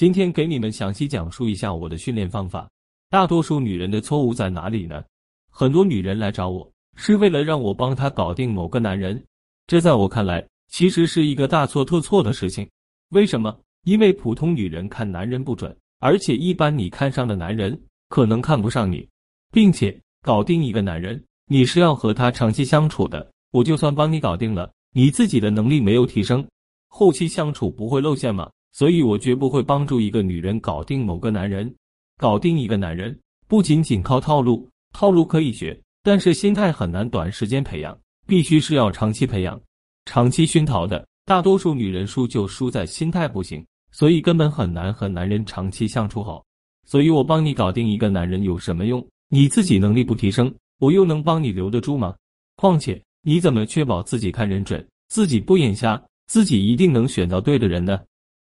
今天给你们详细讲述一下我的训练方法。大多数女人的错误在哪里呢？很多女人来找我是为了让我帮她搞定某个男人，这在我看来其实是一个大错特错的事情。为什么？因为普通女人看男人不准，而且一般你看上的男人可能看不上你，并且搞定一个男人，你是要和他长期相处的。我就算帮你搞定了，你自己的能力没有提升，后期相处不会露馅吗？所以我绝不会帮助一个女人搞定某个男人。搞定一个男人不仅仅靠套路，套路可以学，但是心态很难短时间培养，必须是要长期培养、长期熏陶的。大多数女人输就输在心态不行，所以根本很难和男人长期相处好。所以我帮你搞定一个男人有什么用？你自己能力不提升，我又能帮你留得住吗？况且你怎么确保自己看人准，自己不眼瞎，自己一定能选到对的人呢？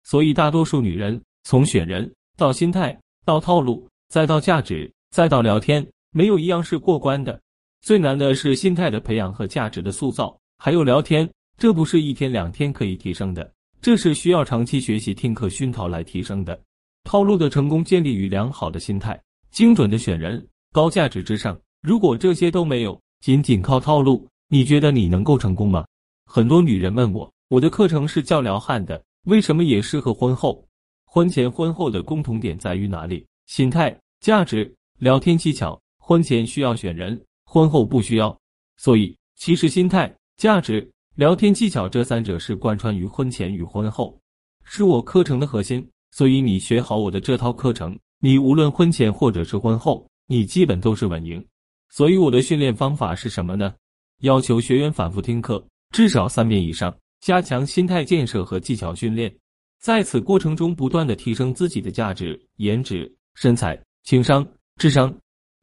所以，大多数女人从选人到心态到套路，再到价值，再到聊天，没有一样是过关的。最难的是心态的培养和价值的塑造，还有聊天，这不是一天两天可以提升的，这是需要长期学习、听课熏陶来提升的。套路的成功建立于良好的心态、精准的选人、高价值之上。如果这些都没有，仅仅靠套路，你觉得你能够成功吗？很多女人问我，我的课程是教撩汉的。为什么也适合婚后？婚前婚后的共同点在于哪里？心态、价值、聊天技巧。婚前需要选人，婚后不需要。所以，其实心态、价值、聊天技巧这三者是贯穿于婚前与婚后，是我课程的核心。所以，你学好我的这套课程，你无论婚前或者是婚后，你基本都是稳赢。所以，我的训练方法是什么呢？要求学员反复听课，至少三遍以上。加强心态建设和技巧训练，在此过程中不断的提升自己的价值、颜值、身材、情商、智商。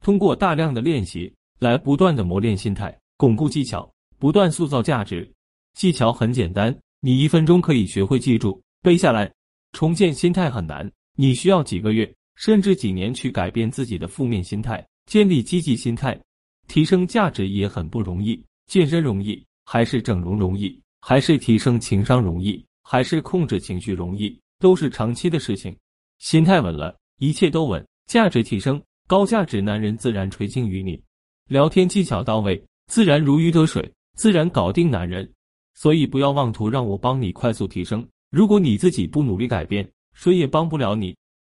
通过大量的练习来不断的磨练心态，巩固技巧，不断塑造价值。技巧很简单，你一分钟可以学会记住背下来。重建心态很难，你需要几个月甚至几年去改变自己的负面心态，建立积极心态。提升价值也很不容易，健身容易还是整容容易？还是提升情商容易，还是控制情绪容易，都是长期的事情。心态稳了，一切都稳。价值提升，高价值男人自然垂青于你。聊天技巧到位，自然如鱼得水，自然搞定男人。所以不要妄图让我帮你快速提升，如果你自己不努力改变，谁也帮不了你。